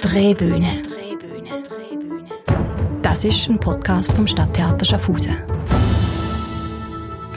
Drehbühne. Das ist ein Podcast vom Stadttheater Schaffhausen.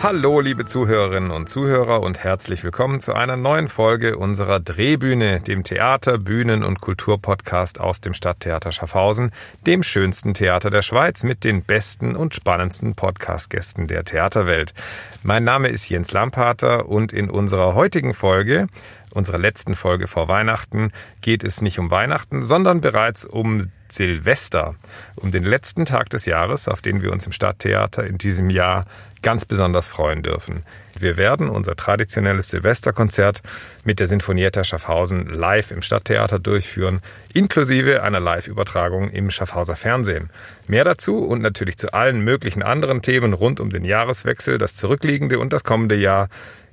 Hallo, liebe Zuhörerinnen und Zuhörer und herzlich willkommen zu einer neuen Folge unserer Drehbühne, dem Theater-, Bühnen- und Kulturpodcast aus dem Stadttheater Schaffhausen, dem schönsten Theater der Schweiz mit den besten und spannendsten Podcastgästen der Theaterwelt. Mein Name ist Jens Lampater und in unserer heutigen Folge unserer letzten Folge vor Weihnachten geht es nicht um Weihnachten, sondern bereits um Silvester, um den letzten Tag des Jahres, auf den wir uns im Stadttheater in diesem Jahr ganz besonders freuen dürfen. Wir werden unser traditionelles Silvesterkonzert mit der Sinfonietta Schaffhausen live im Stadttheater durchführen, inklusive einer Live-Übertragung im Schaffhauser Fernsehen. Mehr dazu und natürlich zu allen möglichen anderen Themen rund um den Jahreswechsel, das zurückliegende und das kommende Jahr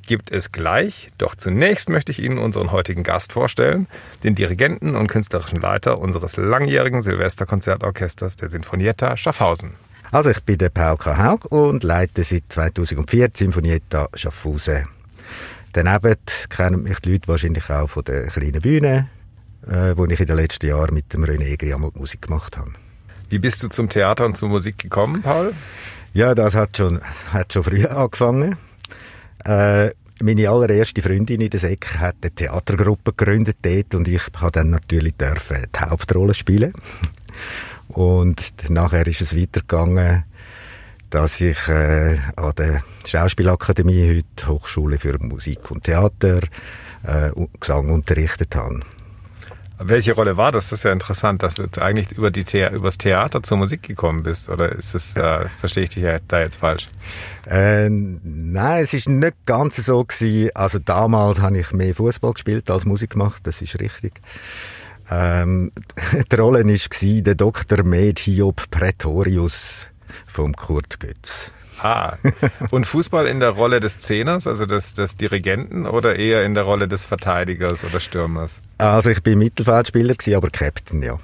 gibt es gleich. Doch zunächst möchte ich Ihnen unseren heutigen Gast vorstellen, den Dirigenten und künstlerischen Leiter unseres langjährigen Silvesterkonzertorchesters der Sinfonietta Schaffhausen. Also ich bin der Paul K. Haug und leite seit 2004 die Sinfonietta Schaffhausen. Daneben kennen mich die Leute wahrscheinlich auch von der kleinen Bühne, äh, wo ich in den letzten Jahren mit dem René Egli Musik gemacht habe. Wie bist du zum Theater und zur Musik gekommen, Paul? Ja, das hat schon, hat schon früh angefangen. Äh, meine allererste Freundin in der Säck hat eine Theatergruppe gegründet dort und ich habe dann natürlich dürfen die Hauptrolle spielen. Und nachher ist es weitergegangen, dass ich äh, an der Schauspielakademie, heute Hochschule für Musik und Theater, äh, Gesang unterrichtet habe. Welche Rolle war das? Das ist ja interessant, dass du jetzt eigentlich über die The übers Theater zur Musik gekommen bist. Oder ist es, äh, verstehe ich dich da jetzt falsch? Äh, nein, es ist nicht ganz so gewesen. Also damals habe ich mehr Fußball gespielt als Musik gemacht. Das ist richtig. Ähm, die Rolle war der Dr. Med Hiob Praetorius vom Kurt Götz. Ah, und Fußball in der Rolle des Zehners, also des, des Dirigenten, oder eher in der Rolle des Verteidigers oder Stürmers? Also ich bin Mittelfeldspieler, aber Captain, ja.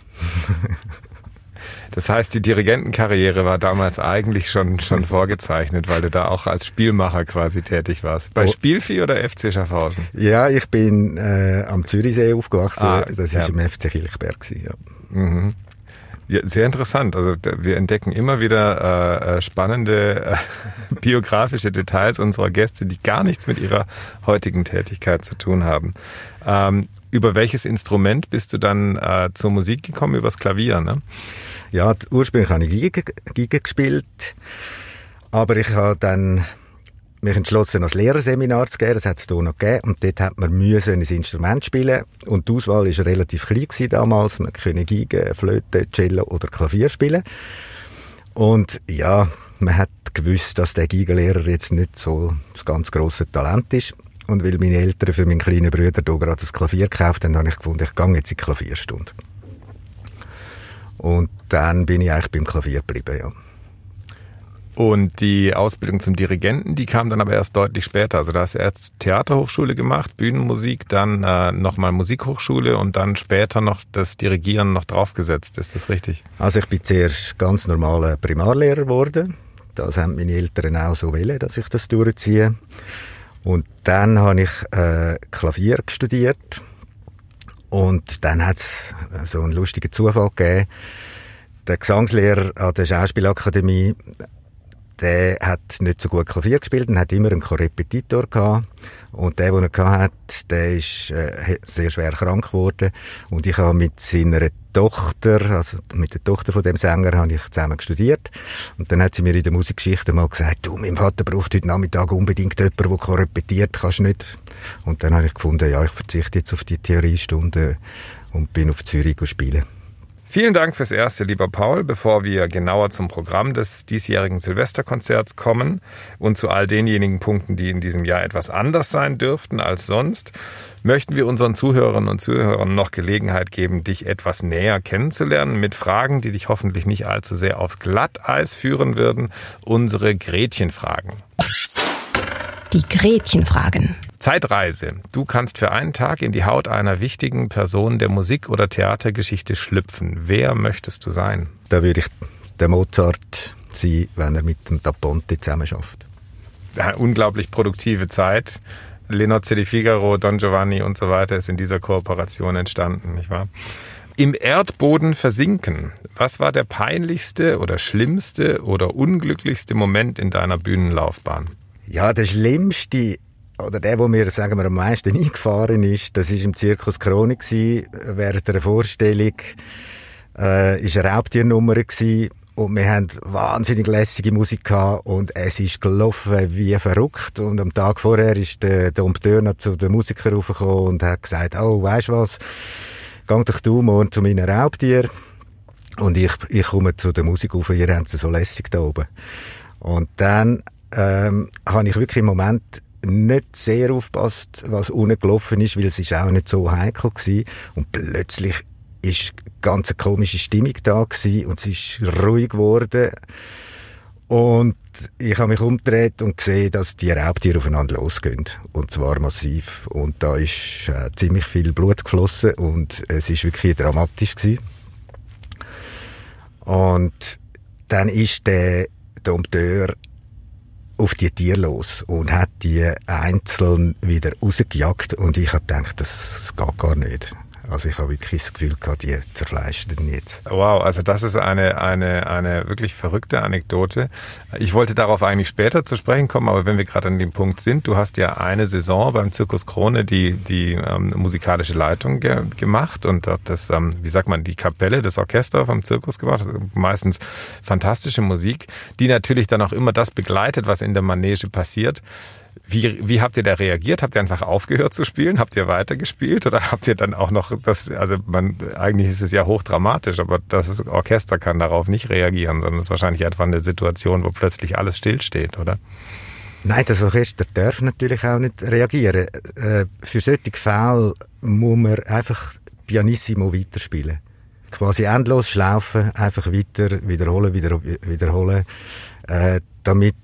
Das heißt, die Dirigentenkarriere war damals eigentlich schon, schon vorgezeichnet, weil du da auch als Spielmacher quasi tätig warst. Bei oh. Spielvieh oder FC Schaffhausen? Ja, ich bin äh, am Zürichsee aufgewachsen. Ah, das ja. im FC Kilchberg. Ja. Mhm. Ja, sehr interessant. Also wir entdecken immer wieder äh, äh spannende äh, biografische Details unserer Gäste, die gar nichts mit ihrer heutigen Tätigkeit zu tun haben. Ähm, über welches Instrument bist du dann äh, zur Musik gekommen? Übers Klavier, ne? Ja, ursprünglich habe ich Giga, gespielt, aber ich habe dann mich entschlossen, ein Lehrerseminar zu gehen. Das hat es hier noch gegeben. Und dort hat man müssen ein Instrument spielen. Und die Auswahl war relativ klein damals. Man konnte Geige, Flöte, Cello oder Klavier spielen. Und ja, man hat gewusst, dass der Gigalehrer jetzt nicht so das ganz grosse Talent ist. Und weil meine Eltern für meinen kleinen Bruder hier gerade das Klavier gekauft haben, habe ich gefunden, ich gehe jetzt in die Klavierstunde. Und dann bin ich eigentlich beim Klavier geblieben, ja. Und die Ausbildung zum Dirigenten, die kam dann aber erst deutlich später. Also da hast du erst Theaterhochschule gemacht, Bühnenmusik, dann äh, nochmal Musikhochschule und dann später noch das Dirigieren noch draufgesetzt. Ist das richtig? Also ich bin zuerst ganz normaler Primarlehrer geworden. Das haben meine Eltern auch so wollen, dass ich das durchziehe. Und dann habe ich äh, Klavier studiert. Und dann hat es so einen lustigen Zufall gegeben. Der Gesangslehrer an der Schauspielakademie der hat nicht so gut Klavier gespielt und hat immer einen Korrepetitor gehabt. Und der, den er hat, der ist äh, sehr schwer krank geworden. Und ich habe mit seiner Tochter, also mit der Tochter von dem Sänger, habe ich zusammen studiert. Und dann hat sie mir in der Musikgeschichte mal gesagt, du, mein Vater braucht heute Nachmittag unbedingt jemanden, der korrepetiert, kannst du nicht. Und dann habe ich gefunden, ja, ich verzichte jetzt auf die Theoriestunde und bin auf Zürich spielen. Vielen Dank fürs Erste, lieber Paul. Bevor wir genauer zum Programm des diesjährigen Silvesterkonzerts kommen und zu all denjenigen Punkten, die in diesem Jahr etwas anders sein dürften als sonst, möchten wir unseren Zuhörerinnen und Zuhörern noch Gelegenheit geben, dich etwas näher kennenzulernen mit Fragen, die dich hoffentlich nicht allzu sehr aufs Glatteis führen würden. Unsere Gretchenfragen. Die Gretchenfragen. Zeitreise. Du kannst für einen Tag in die Haut einer wichtigen Person der Musik- oder Theatergeschichte schlüpfen. Wer möchtest du sein? Da würde ich der Mozart sein, wenn er mit dem Da Ponte zusammen schafft. Ja, unglaublich produktive Zeit. Lenozzi di Figaro, Don Giovanni und so weiter ist in dieser Kooperation entstanden, nicht wahr? Im Erdboden versinken. Was war der peinlichste oder schlimmste oder unglücklichste Moment in deiner Bühnenlaufbahn? Ja, der schlimmste oder der, wo mir, sagen wir, am meisten eingefahren ist, das ist im Zirkus Krone gewesen, während der Vorstellung, äh, ist eine Raubtiernummer gewesen, und wir haben wahnsinnig lässige Musik gehabt und es ist gelaufen wie verrückt. Und am Tag vorher ist der Dompteur zu den Musikern raufgekommen und hat gesagt, oh, du was, geh doch du morgen zu meinen Raubtieren. Und ich, ich komme zu der Musik auf, ihr habt sie so lässig da oben. Und dann ähm, habe ich wirklich im Moment nicht sehr aufpasst, was unten gelaufen ist, weil es ist auch nicht so heikel gewesen. Und plötzlich ist ganz eine komische Stimmung da gewesen und es ist ruhig geworden. Und ich habe mich umgedreht und gesehen, dass die Raubtiere aufeinander losgehen. Und zwar massiv. Und da ist äh, ziemlich viel Blut geflossen und es ist wirklich dramatisch gewesen. Und dann ist der Dompteur auf die Tiere los und hat die einzeln wieder rausgejagt und ich habe gedacht, das geht gar nicht. Also ich habe wirklich das Gefühl gehabt, die zerfleischen jetzt. Wow, also das ist eine, eine, eine wirklich verrückte Anekdote. Ich wollte darauf eigentlich später zu sprechen kommen, aber wenn wir gerade an dem Punkt sind, du hast ja eine Saison beim Zirkus Krone die, die ähm, musikalische Leitung ge gemacht und dort das, ähm, wie sagt man, die Kapelle, das Orchester vom Zirkus gemacht. Meistens fantastische Musik, die natürlich dann auch immer das begleitet, was in der Manege passiert. Wie, wie habt ihr da reagiert? Habt ihr einfach aufgehört zu spielen? Habt ihr weitergespielt? Oder habt ihr dann auch noch das, also man, eigentlich ist es ja hochdramatisch, aber das Orchester kann darauf nicht reagieren, sondern es ist wahrscheinlich einfach eine Situation, wo plötzlich alles stillsteht, oder? Nein, das Orchester darf natürlich auch nicht reagieren. Äh, für solche Fälle muss man einfach pianissimo weiterspielen. Quasi endlos schlaufen, einfach weiter, wiederholen, wieder, wiederholen, äh, damit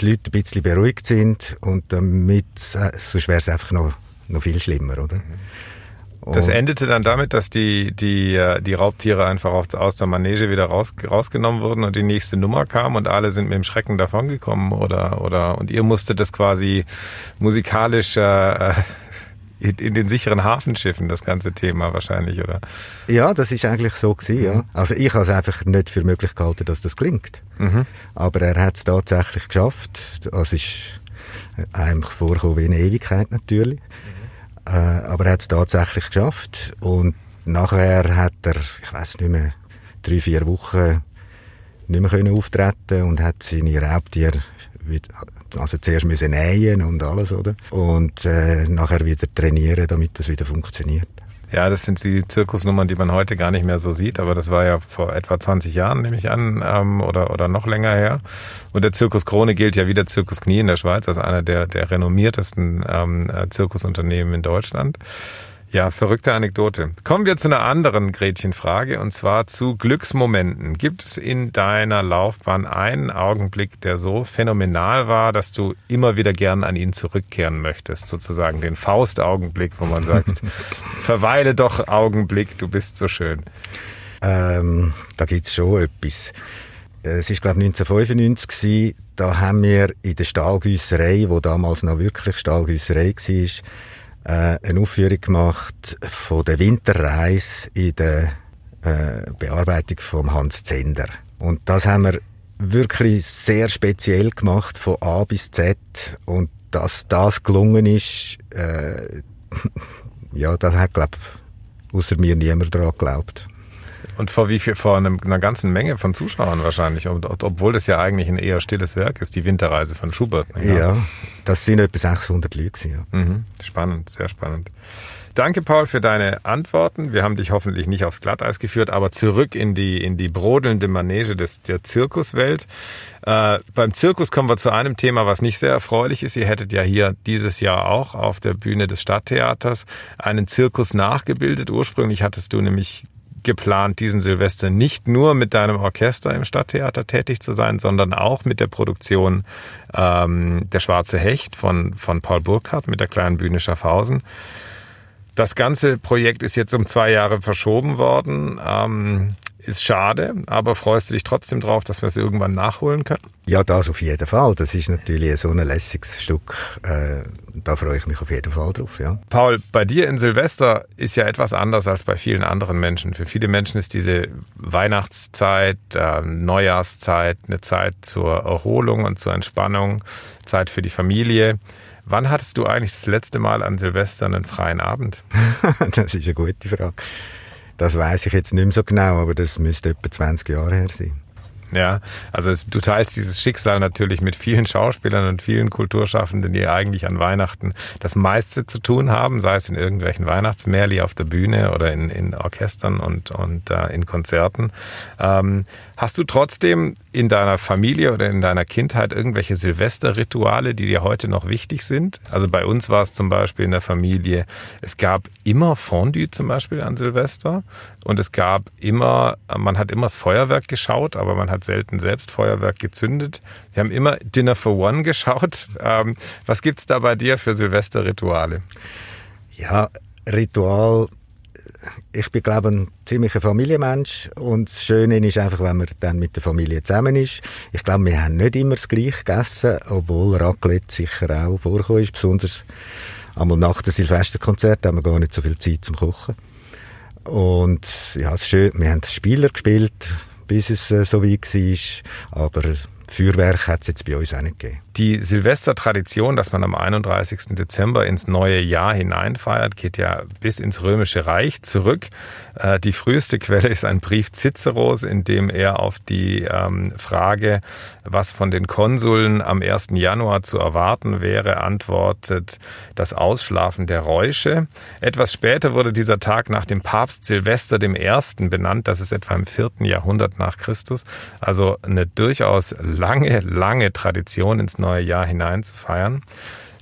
die Leute ein bisschen beruhigt sind und damit, äh, sonst wäre es einfach noch, noch viel schlimmer, oder? Das endete dann damit, dass die, die, äh, die Raubtiere einfach aus der Manege wieder raus, rausgenommen wurden und die nächste Nummer kam und alle sind mit dem Schrecken davongekommen oder, oder, und ihr musstet das quasi musikalisch, äh, in, den sicheren Hafenschiffen, das ganze Thema wahrscheinlich, oder? Ja, das ist eigentlich so gewesen, mhm. ja. Also ich habe es einfach nicht für möglich gehalten, dass das klingt. Mhm. Aber er hat es tatsächlich geschafft. Es ist eigentlich vorgekommen wie eine Ewigkeit natürlich. Mhm. Äh, aber er hat es tatsächlich geschafft. Und nachher hat er, ich weiß nicht mehr, drei, vier Wochen nicht mehr können auftreten und hat seine Raubtiere also zuerst müssen nähen und alles, oder? Und äh, nachher wieder trainieren, damit das wieder funktioniert. Ja, das sind die Zirkusnummern, die man heute gar nicht mehr so sieht, aber das war ja vor etwa 20 Jahren, nehme ich an, ähm, oder, oder noch länger her. Und der Zirkus Krone gilt ja wie der Zirkus Knie in der Schweiz als einer der, der renommiertesten ähm, Zirkusunternehmen in Deutschland. Ja, verrückte Anekdote. Kommen wir zu einer anderen Gretchenfrage und zwar zu Glücksmomenten. Gibt es in deiner Laufbahn einen Augenblick, der so phänomenal war, dass du immer wieder gern an ihn zurückkehren möchtest? Sozusagen den Faustaugenblick, wo man sagt, verweile doch Augenblick, du bist so schön. Ähm, da gibt's schon etwas. Es ist glaube 1995 gewesen, da haben wir in der Stahlgüsserei, wo damals noch wirklich Stahlgüsserei war, äh, eine Aufführung gemacht von der Winterreise in der äh, Bearbeitung von Hans Zender. Und das haben wir wirklich sehr speziell gemacht, von A bis Z. Und dass das gelungen ist, äh, ja, das hat, glaube ich, außer mir niemand daran geglaubt. Und vor wie viel, vor einer ganzen Menge von Zuschauern wahrscheinlich, obwohl das ja eigentlich ein eher stilles Werk ist, die Winterreise von Schubert. Ja, ja das sind etwa 600 Leute. Ja. Mhm. Spannend, sehr spannend. Danke, Paul, für deine Antworten. Wir haben dich hoffentlich nicht aufs Glatteis geführt, aber zurück in die, in die brodelnde Manege des, der Zirkuswelt. Äh, beim Zirkus kommen wir zu einem Thema, was nicht sehr erfreulich ist. Ihr hättet ja hier dieses Jahr auch auf der Bühne des Stadttheaters einen Zirkus nachgebildet. Ursprünglich hattest du nämlich geplant, diesen Silvester nicht nur mit deinem Orchester im Stadttheater tätig zu sein, sondern auch mit der Produktion ähm, Der Schwarze Hecht von, von Paul Burkhardt mit der kleinen Bühne Schaffhausen. Das ganze Projekt ist jetzt um zwei Jahre verschoben worden. Ähm, ist schade, aber freust du dich trotzdem drauf, dass wir es irgendwann nachholen können? Ja, das auf jeden Fall. Das ist natürlich so ein lässiges Stück. Äh, da freue ich mich auf jeden Fall drauf, ja. Paul, bei dir in Silvester ist ja etwas anders als bei vielen anderen Menschen. Für viele Menschen ist diese Weihnachtszeit, äh, Neujahrszeit eine Zeit zur Erholung und zur Entspannung, Zeit für die Familie. Wann hattest du eigentlich das letzte Mal an Silvester einen freien Abend? das ist eine gute Frage. Das weiß ich jetzt nicht mehr so genau, aber das müsste etwa 20 Jahre her sein. Ja, also du teilst dieses Schicksal natürlich mit vielen Schauspielern und vielen Kulturschaffenden, die eigentlich an Weihnachten das meiste zu tun haben, sei es in irgendwelchen Weihnachtsmärli auf der Bühne oder in, in Orchestern und, und äh, in Konzerten. Ähm, hast du trotzdem in deiner Familie oder in deiner Kindheit irgendwelche Silvesterrituale, die dir heute noch wichtig sind? Also bei uns war es zum Beispiel in der Familie, es gab immer Fondue zum Beispiel an Silvester und es gab immer, man hat immer das Feuerwerk geschaut, aber man hat selten selbst Feuerwerk gezündet. Wir haben immer Dinner for One geschaut. Ähm, was gibt's da bei dir für Silvesterrituale? Ja, Ritual ich bin, glaube ich, ein ziemlicher Familienmensch und das Schöne ist einfach, wenn man dann mit der Familie zusammen ist. Ich glaube, wir haben nicht immer das Gleiche gegessen, obwohl Raclette sicher auch vorkommt ist, besonders einmal nach dem Silvesterkonzert haben wir gar nicht so viel Zeit zum Kochen. Und ja, es ist schön, wir haben Spieler gespielt, bis es äh, so weit war, aber Feuerwerk hat es jetzt bei uns auch nicht gegeben. Die Silvestertradition, dass man am 31. Dezember ins neue Jahr hineinfeiert, geht ja bis ins Römische Reich zurück. Äh, die früheste Quelle ist ein Brief Ciceros, in dem er auf die ähm, Frage, was von den Konsuln am 1. Januar zu erwarten wäre, antwortet das Ausschlafen der Räusche. Etwas später wurde dieser Tag nach dem Papst Silvester I. benannt. Das ist etwa im 4. Jahrhundert nach Christus. Also eine durchaus lange, lange Tradition ins neue Jahr hinein zu feiern.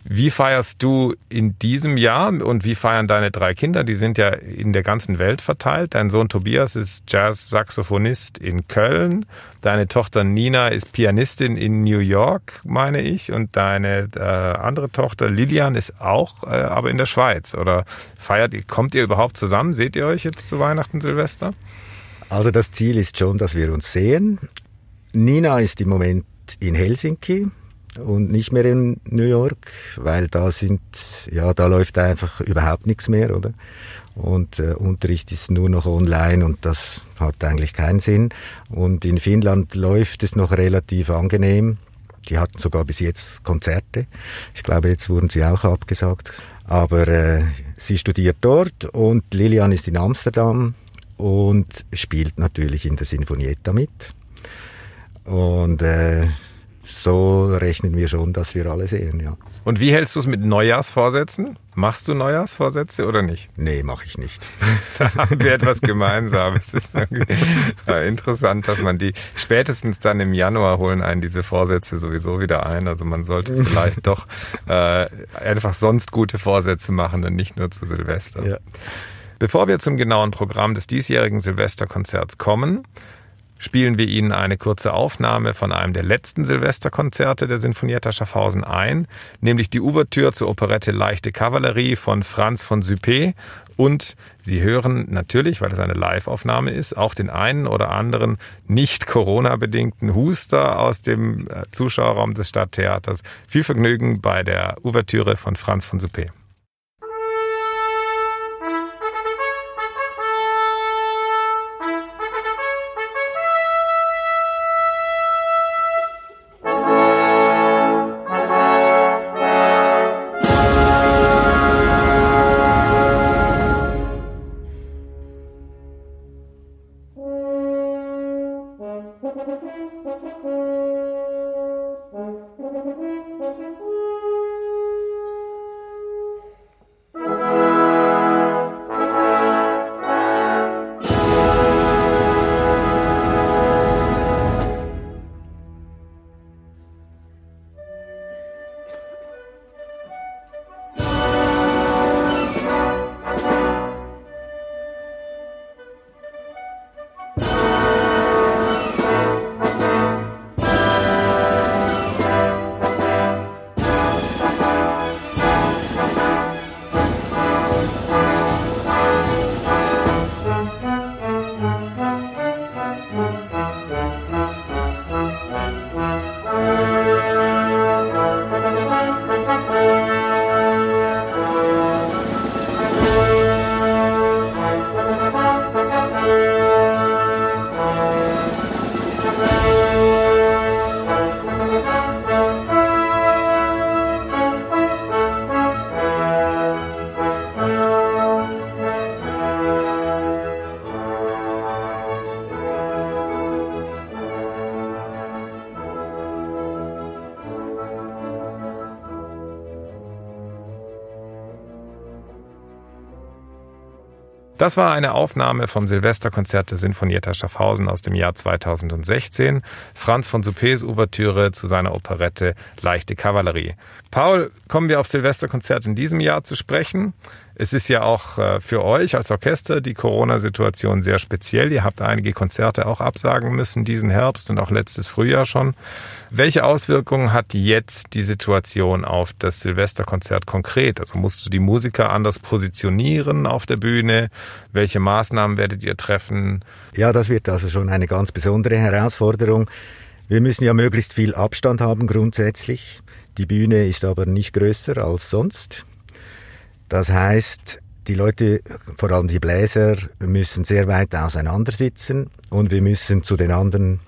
Wie feierst du in diesem Jahr und wie feiern deine drei Kinder? Die sind ja in der ganzen Welt verteilt. Dein Sohn Tobias ist Jazz-Saxophonist in Köln. Deine Tochter Nina ist Pianistin in New York, meine ich. Und deine äh, andere Tochter Lilian ist auch, äh, aber in der Schweiz. Oder feiert ihr, kommt ihr überhaupt zusammen? Seht ihr euch jetzt zu Weihnachten, Silvester? Also das Ziel ist schon, dass wir uns sehen. Nina ist im Moment in Helsinki und nicht mehr in New York, weil da sind, ja, da läuft einfach überhaupt nichts mehr, oder? Und äh, Unterricht ist nur noch online und das hat eigentlich keinen Sinn. Und in Finnland läuft es noch relativ angenehm. Die hatten sogar bis jetzt Konzerte. Ich glaube, jetzt wurden sie auch abgesagt. Aber äh, sie studiert dort und Lilian ist in Amsterdam und spielt natürlich in der Sinfonietta mit. Und äh, so rechnen wir schon, dass wir alle sehen, ja. Und wie hältst du es mit Neujahrsvorsätzen? Machst du Neujahrsvorsätze oder nicht? Nee, mache ich nicht. da haben wir etwas gemeinsam. Es ist interessant, dass man die spätestens dann im Januar holen einen diese Vorsätze sowieso wieder ein. Also man sollte vielleicht doch äh, einfach sonst gute Vorsätze machen und nicht nur zu Silvester. Ja. Bevor wir zum genauen Programm des diesjährigen Silvesterkonzerts kommen, spielen wir Ihnen eine kurze Aufnahme von einem der letzten Silvesterkonzerte der Sinfonietta Schaffhausen ein, nämlich die Ouvertüre zur Operette Leichte Kavallerie von Franz von Suppé und Sie hören natürlich, weil es eine Live-Aufnahme ist, auch den einen oder anderen nicht Corona-bedingten Huster aus dem äh, Zuschauerraum des Stadttheaters. Viel Vergnügen bei der Ouvertüre von Franz von Suppé. Das war eine Aufnahme vom Silvesterkonzert der Sinfonietta Schaffhausen aus dem Jahr 2016. Franz von Suppes Ouvertüre zu seiner Operette Leichte Kavallerie. Paul, kommen wir auf Silvesterkonzert in diesem Jahr zu sprechen. Es ist ja auch äh, für euch als Orchester die Corona-Situation sehr speziell. Ihr habt einige Konzerte auch absagen müssen diesen Herbst und auch letztes Frühjahr schon. Welche Auswirkungen hat jetzt die Situation auf das Silvesterkonzert konkret? Also musst du die Musiker anders positionieren auf der Bühne? Welche Maßnahmen werdet ihr treffen? Ja, das wird also schon eine ganz besondere Herausforderung. Wir müssen ja möglichst viel Abstand haben grundsätzlich. Die Bühne ist aber nicht größer als sonst. Das heißt, die Leute, vor allem die Bläser, müssen sehr weit auseinander sitzen und wir müssen zu den anderen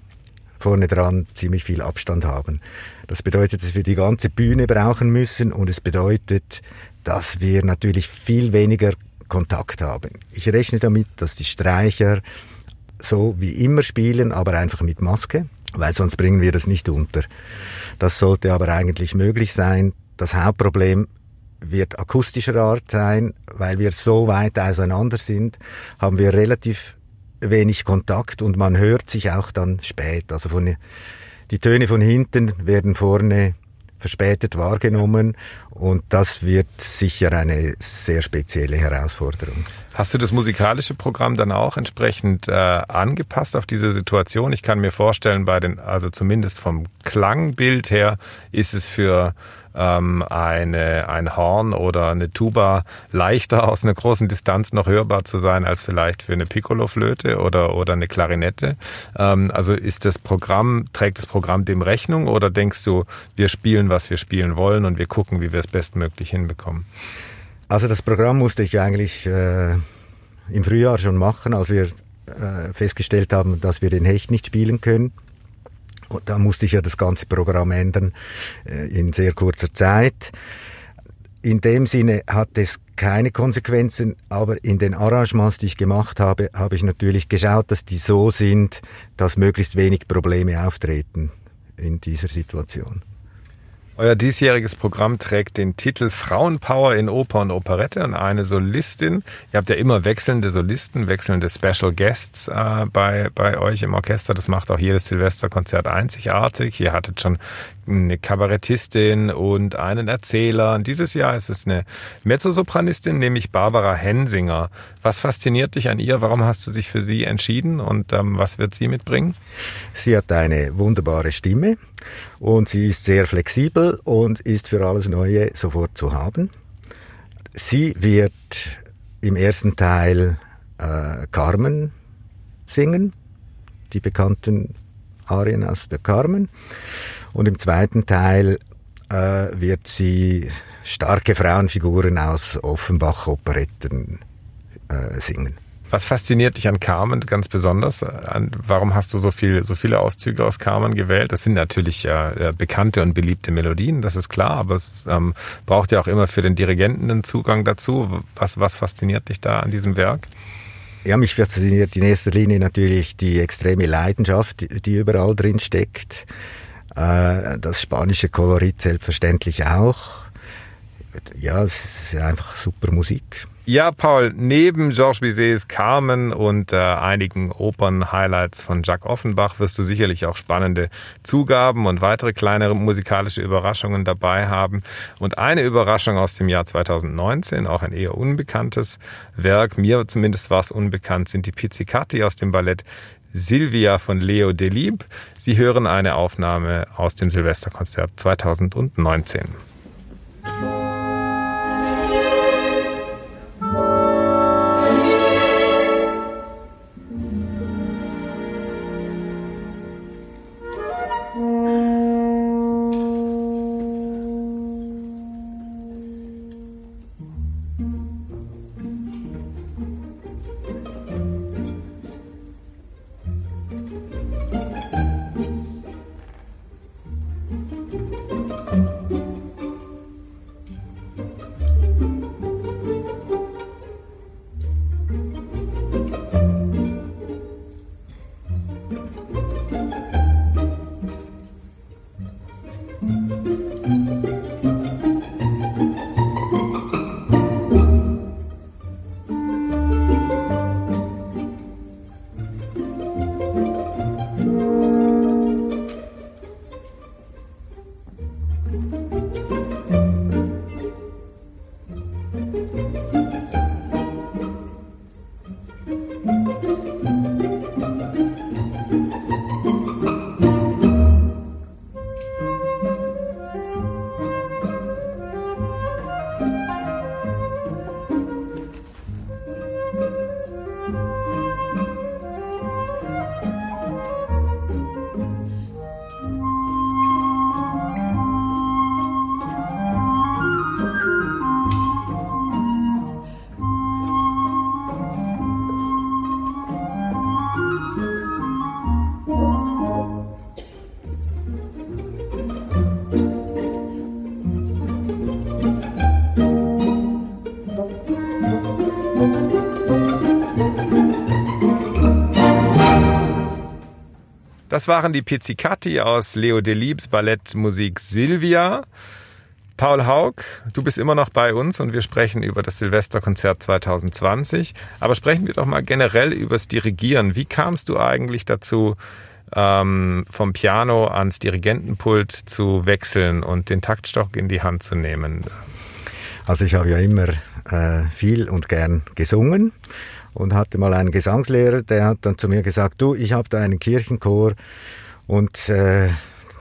vorne dran ziemlich viel Abstand haben. Das bedeutet, dass wir die ganze Bühne brauchen müssen und es bedeutet, dass wir natürlich viel weniger Kontakt haben. Ich rechne damit, dass die Streicher so wie immer spielen, aber einfach mit Maske, weil sonst bringen wir das nicht unter. Das sollte aber eigentlich möglich sein. Das Hauptproblem wird akustischer Art sein, weil wir so weit auseinander sind, haben wir relativ wenig Kontakt und man hört sich auch dann spät. Also von, die Töne von hinten werden vorne verspätet wahrgenommen und das wird sicher eine sehr spezielle Herausforderung. Hast du das musikalische Programm dann auch entsprechend äh, angepasst auf diese Situation? Ich kann mir vorstellen, bei den, also zumindest vom Klangbild her, ist es für ähm, eine, ein Horn oder eine Tuba leichter aus einer großen Distanz noch hörbar zu sein als vielleicht für eine Piccolo-Flöte oder, oder eine Klarinette. Ähm, also ist das Programm, trägt das Programm dem Rechnung oder denkst du, wir spielen, was wir spielen wollen und wir gucken, wie wir es bestmöglich hinbekommen? Also das Programm musste ich eigentlich äh, im Frühjahr schon machen, als wir äh, festgestellt haben, dass wir den Hecht nicht spielen können. Und da musste ich ja das ganze Programm ändern äh, in sehr kurzer Zeit. In dem Sinne hat es keine Konsequenzen, aber in den Arrangements, die ich gemacht habe, habe ich natürlich geschaut, dass die so sind, dass möglichst wenig Probleme auftreten in dieser Situation. Euer diesjähriges Programm trägt den Titel Frauenpower in Oper und Operette und eine Solistin. Ihr habt ja immer wechselnde Solisten, wechselnde Special Guests äh, bei, bei euch im Orchester. Das macht auch jedes Silvesterkonzert einzigartig. Ihr hattet schon eine Kabarettistin und einen Erzähler. Und dieses Jahr ist es eine Mezzosopranistin, nämlich Barbara Hensinger. Was fasziniert dich an ihr? Warum hast du dich für sie entschieden und ähm, was wird sie mitbringen? Sie hat eine wunderbare Stimme und sie ist sehr flexibel und ist für alles Neue sofort zu haben. Sie wird im ersten Teil äh, Carmen singen, die bekannten Arien aus der Carmen. Und im zweiten Teil äh, wird sie starke Frauenfiguren aus Offenbach-Operetten äh, singen. Was fasziniert dich an Carmen ganz besonders? warum hast du so, viel, so viele Auszüge aus Carmen gewählt? Das sind natürlich äh, bekannte und beliebte Melodien, das ist klar, aber es ähm, braucht ja auch immer für den Dirigenten einen Zugang dazu. Was, was fasziniert dich da an diesem Werk? Ja, mich fasziniert in erster Linie natürlich die extreme Leidenschaft, die überall drin steckt. Äh, das spanische Kolorit selbstverständlich auch. Ja, es ist einfach super Musik. Ja, Paul, neben Georges Bizets Carmen und äh, einigen Opern-Highlights von Jacques Offenbach wirst du sicherlich auch spannende Zugaben und weitere kleinere musikalische Überraschungen dabei haben. Und eine Überraschung aus dem Jahr 2019, auch ein eher unbekanntes Werk, mir zumindest war es unbekannt, sind die Pizzicati aus dem Ballett Silvia von Leo Delib. Sie hören eine Aufnahme aus dem Silvesterkonzert 2019. Das waren die Pizzicati aus Leo Delibes Ballettmusik Silvia. Paul Haug, du bist immer noch bei uns und wir sprechen über das Silvesterkonzert 2020. Aber sprechen wir doch mal generell übers Dirigieren. Wie kamst du eigentlich dazu, ähm, vom Piano ans Dirigentenpult zu wechseln und den Taktstock in die Hand zu nehmen? Also ich habe ja immer äh, viel und gern gesungen und hatte mal einen Gesangslehrer, der hat dann zu mir gesagt, du, ich habe da einen Kirchenchor und äh,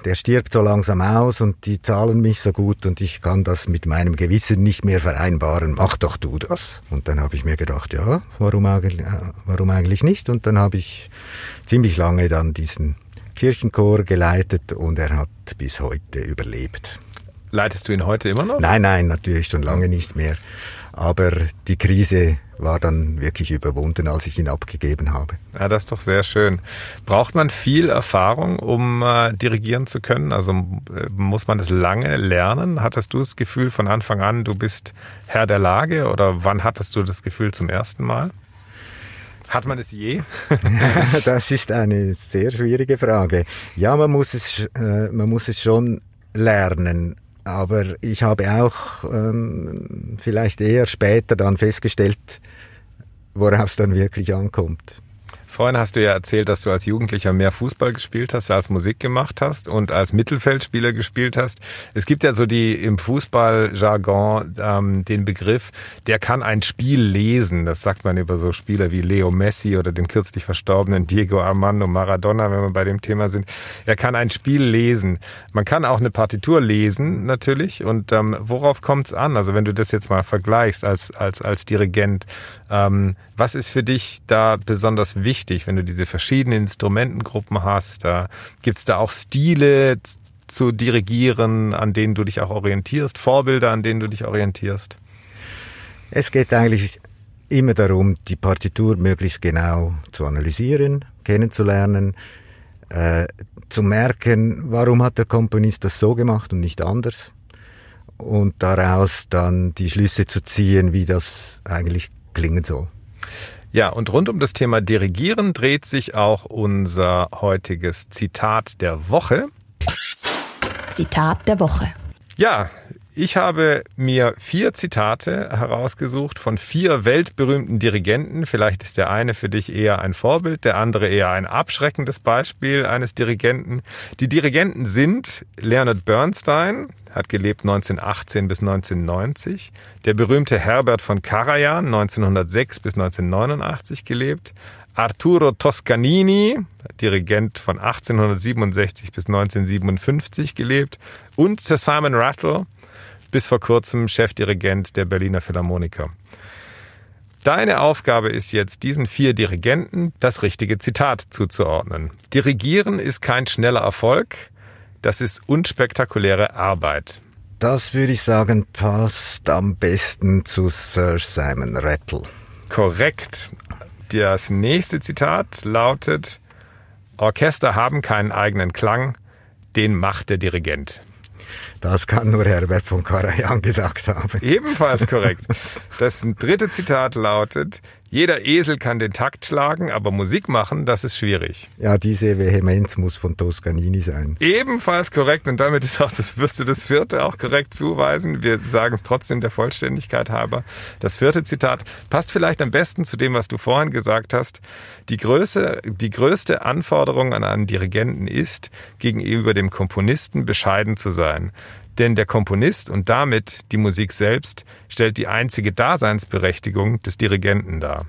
der stirbt so langsam aus und die zahlen mich so gut und ich kann das mit meinem Gewissen nicht mehr vereinbaren. Mach doch du das. Und dann habe ich mir gedacht, ja, warum eigentlich, äh, warum eigentlich nicht? Und dann habe ich ziemlich lange dann diesen Kirchenchor geleitet und er hat bis heute überlebt. Leitest du ihn heute immer noch? Nein, nein, natürlich schon lange nicht mehr. Aber die Krise war dann wirklich überwunden, als ich ihn abgegeben habe. Ja, das ist doch sehr schön. Braucht man viel Erfahrung, um äh, dirigieren zu können? Also äh, muss man das lange lernen? Hattest du das Gefühl von Anfang an, du bist Herr der Lage oder wann hattest du das Gefühl zum ersten Mal? Hat man es je? das ist eine sehr schwierige Frage. Ja, man muss es, äh, man muss es schon lernen. Aber ich habe auch ähm, vielleicht eher später dann festgestellt, worauf es dann wirklich ankommt. Vorhin hast du ja erzählt, dass du als Jugendlicher mehr Fußball gespielt hast, als Musik gemacht hast und als Mittelfeldspieler gespielt hast. Es gibt ja so die im Fußballjargon ähm, den Begriff, der kann ein Spiel lesen. Das sagt man über so Spieler wie Leo Messi oder den kürzlich verstorbenen Diego Armando Maradona, wenn wir bei dem Thema sind. Er kann ein Spiel lesen. Man kann auch eine Partitur lesen natürlich. Und ähm, worauf kommt es an? Also wenn du das jetzt mal vergleichst als als als Dirigent, ähm, was ist für dich da besonders wichtig, wenn du diese verschiedenen Instrumentengruppen hast? Da Gibt es da auch Stile zu dirigieren, an denen du dich auch orientierst, Vorbilder, an denen du dich orientierst? Es geht eigentlich immer darum, die Partitur möglichst genau zu analysieren, kennenzulernen, äh, zu merken, warum hat der Komponist das so gemacht und nicht anders und daraus dann die Schlüsse zu ziehen, wie das eigentlich klingen soll. Ja, und rund um das Thema Dirigieren dreht sich auch unser heutiges Zitat der Woche. Zitat der Woche. Ja, ich habe mir vier Zitate herausgesucht von vier weltberühmten Dirigenten. Vielleicht ist der eine für dich eher ein Vorbild, der andere eher ein abschreckendes Beispiel eines Dirigenten. Die Dirigenten sind Leonard Bernstein, hat gelebt 1918 bis 1990. Der berühmte Herbert von Karajan, 1906 bis 1989 gelebt. Arturo Toscanini, Dirigent von 1867 bis 1957 gelebt. Und Sir Simon Rattle, bis vor kurzem Chefdirigent der Berliner Philharmoniker. Deine Aufgabe ist jetzt, diesen vier Dirigenten das richtige Zitat zuzuordnen. Dirigieren ist kein schneller Erfolg, das ist unspektakuläre Arbeit. Das würde ich sagen, passt am besten zu Sir Simon Rattle. Korrekt. Das nächste Zitat lautet, Orchester haben keinen eigenen Klang, den macht der Dirigent. Das kann nur Herbert von Karajan gesagt haben. Ebenfalls korrekt. Das dritte Zitat lautet, jeder Esel kann den Takt schlagen, aber Musik machen, das ist schwierig. Ja, diese Vehemenz muss von Toscanini sein. Ebenfalls korrekt und damit ist auch das, wirst du das vierte auch korrekt zuweisen. Wir sagen es trotzdem der Vollständigkeit halber. Das vierte Zitat passt vielleicht am besten zu dem, was du vorhin gesagt hast. Die, Größe, die größte Anforderung an einen Dirigenten ist, gegenüber dem Komponisten bescheiden zu sein. Denn der Komponist und damit die Musik selbst stellt die einzige Daseinsberechtigung des Dirigenten dar.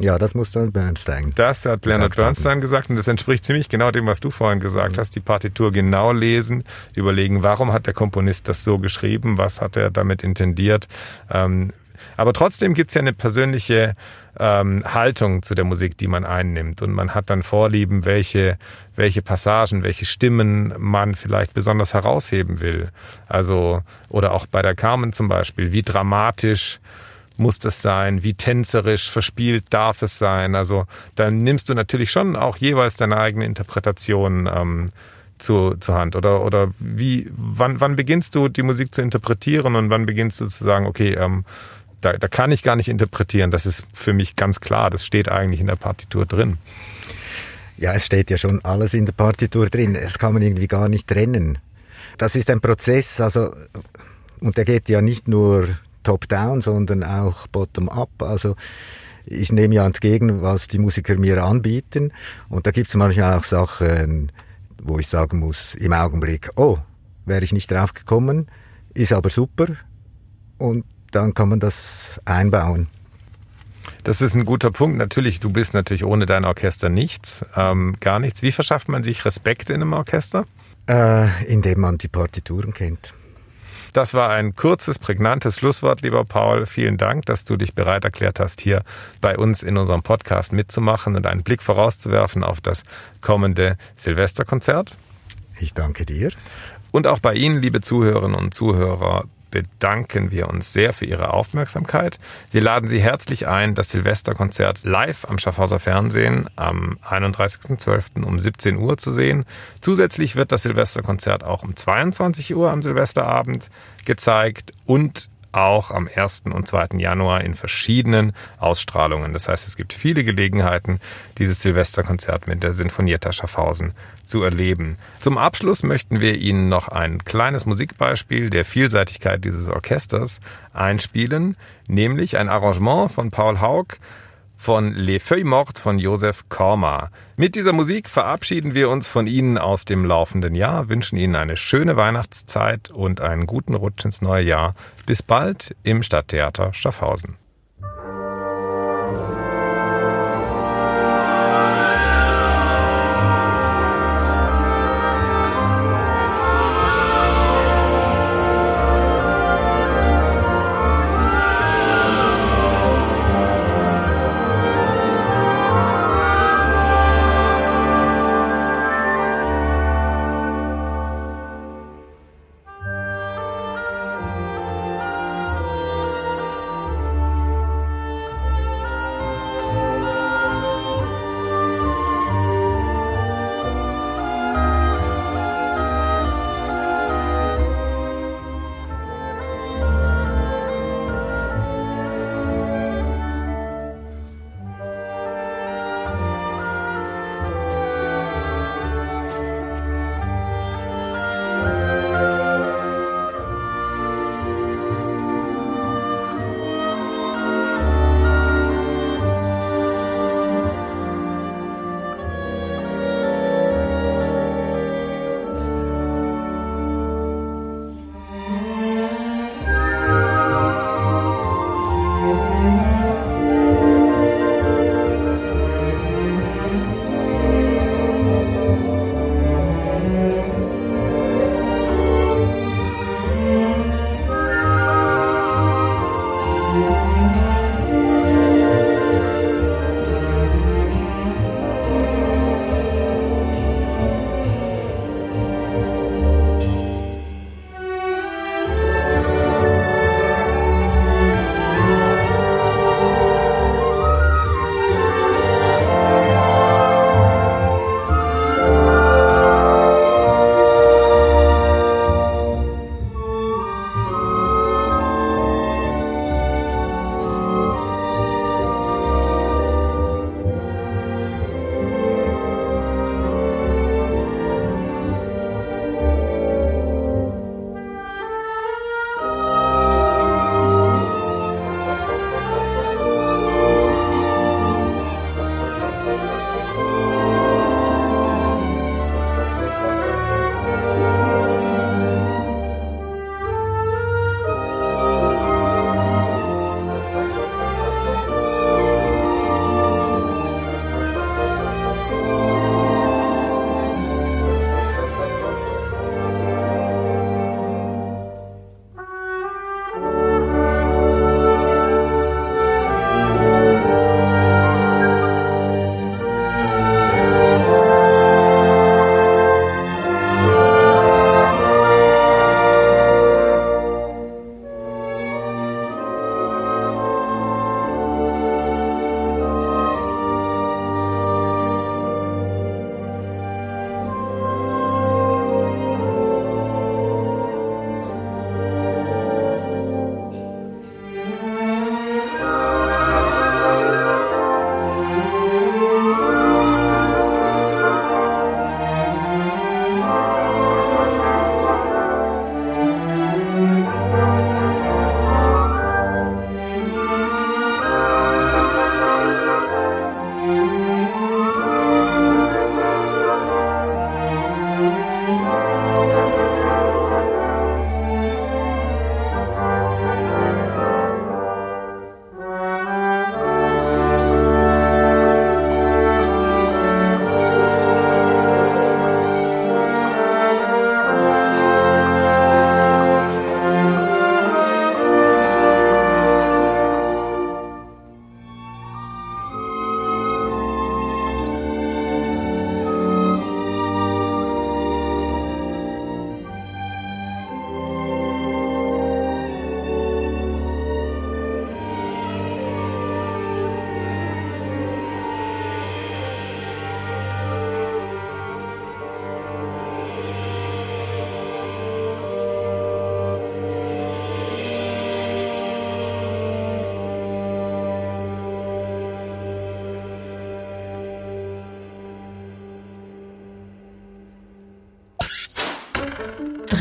Ja, das muss dann Bernstein. Das hat Leonard Bernstein gesagt und das entspricht ziemlich genau dem, was du vorhin gesagt mhm. hast. Die Partitur genau lesen, überlegen, warum hat der Komponist das so geschrieben, was hat er damit intendiert. Ähm, aber trotzdem gibt's ja eine persönliche ähm, Haltung zu der Musik, die man einnimmt. Und man hat dann Vorlieben, welche, welche Passagen, welche Stimmen man vielleicht besonders herausheben will. Also, oder auch bei der Carmen zum Beispiel, wie dramatisch muss das sein, wie tänzerisch, verspielt darf es sein. Also dann nimmst du natürlich schon auch jeweils deine eigene Interpretation ähm, zu, zur Hand. Oder, oder wie, wann, wann beginnst du die Musik zu interpretieren und wann beginnst du zu sagen, okay, ähm, da, da kann ich gar nicht interpretieren. Das ist für mich ganz klar. Das steht eigentlich in der Partitur drin. Ja, es steht ja schon alles in der Partitur drin. Das kann man irgendwie gar nicht trennen. Das ist ein Prozess, also, und der geht ja nicht nur top-down, sondern auch bottom-up. Also, ich nehme ja entgegen, was die Musiker mir anbieten. Und da gibt es manchmal auch Sachen, wo ich sagen muss, im Augenblick, oh, wäre ich nicht drauf gekommen, ist aber super. Und dann kann man das einbauen. Das ist ein guter Punkt. Natürlich, du bist natürlich ohne dein Orchester nichts, ähm, gar nichts. Wie verschafft man sich Respekt in einem Orchester? Äh, indem man die Partituren kennt. Das war ein kurzes, prägnantes Schlusswort, lieber Paul. Vielen Dank, dass du dich bereit erklärt hast, hier bei uns in unserem Podcast mitzumachen und einen Blick vorauszuwerfen auf das kommende Silvesterkonzert. Ich danke dir. Und auch bei Ihnen, liebe Zuhörerinnen und Zuhörer, bedanken wir uns sehr für Ihre Aufmerksamkeit. Wir laden Sie herzlich ein, das Silvesterkonzert live am Schaffhauser Fernsehen am 31.12. um 17 Uhr zu sehen. Zusätzlich wird das Silvesterkonzert auch um 22 Uhr am Silvesterabend gezeigt und auch am 1. und 2. Januar in verschiedenen Ausstrahlungen. Das heißt, es gibt viele Gelegenheiten, dieses Silvesterkonzert mit der Sinfonietta Schaffhausen zu erleben. Zum Abschluss möchten wir Ihnen noch ein kleines Musikbeispiel der Vielseitigkeit dieses Orchesters einspielen, nämlich ein Arrangement von Paul Haug von Les Feuilles Mortes von Josef Korma. Mit dieser Musik verabschieden wir uns von Ihnen aus dem laufenden Jahr, wünschen Ihnen eine schöne Weihnachtszeit und einen guten Rutsch ins neue Jahr. Bis bald im Stadttheater Schaffhausen.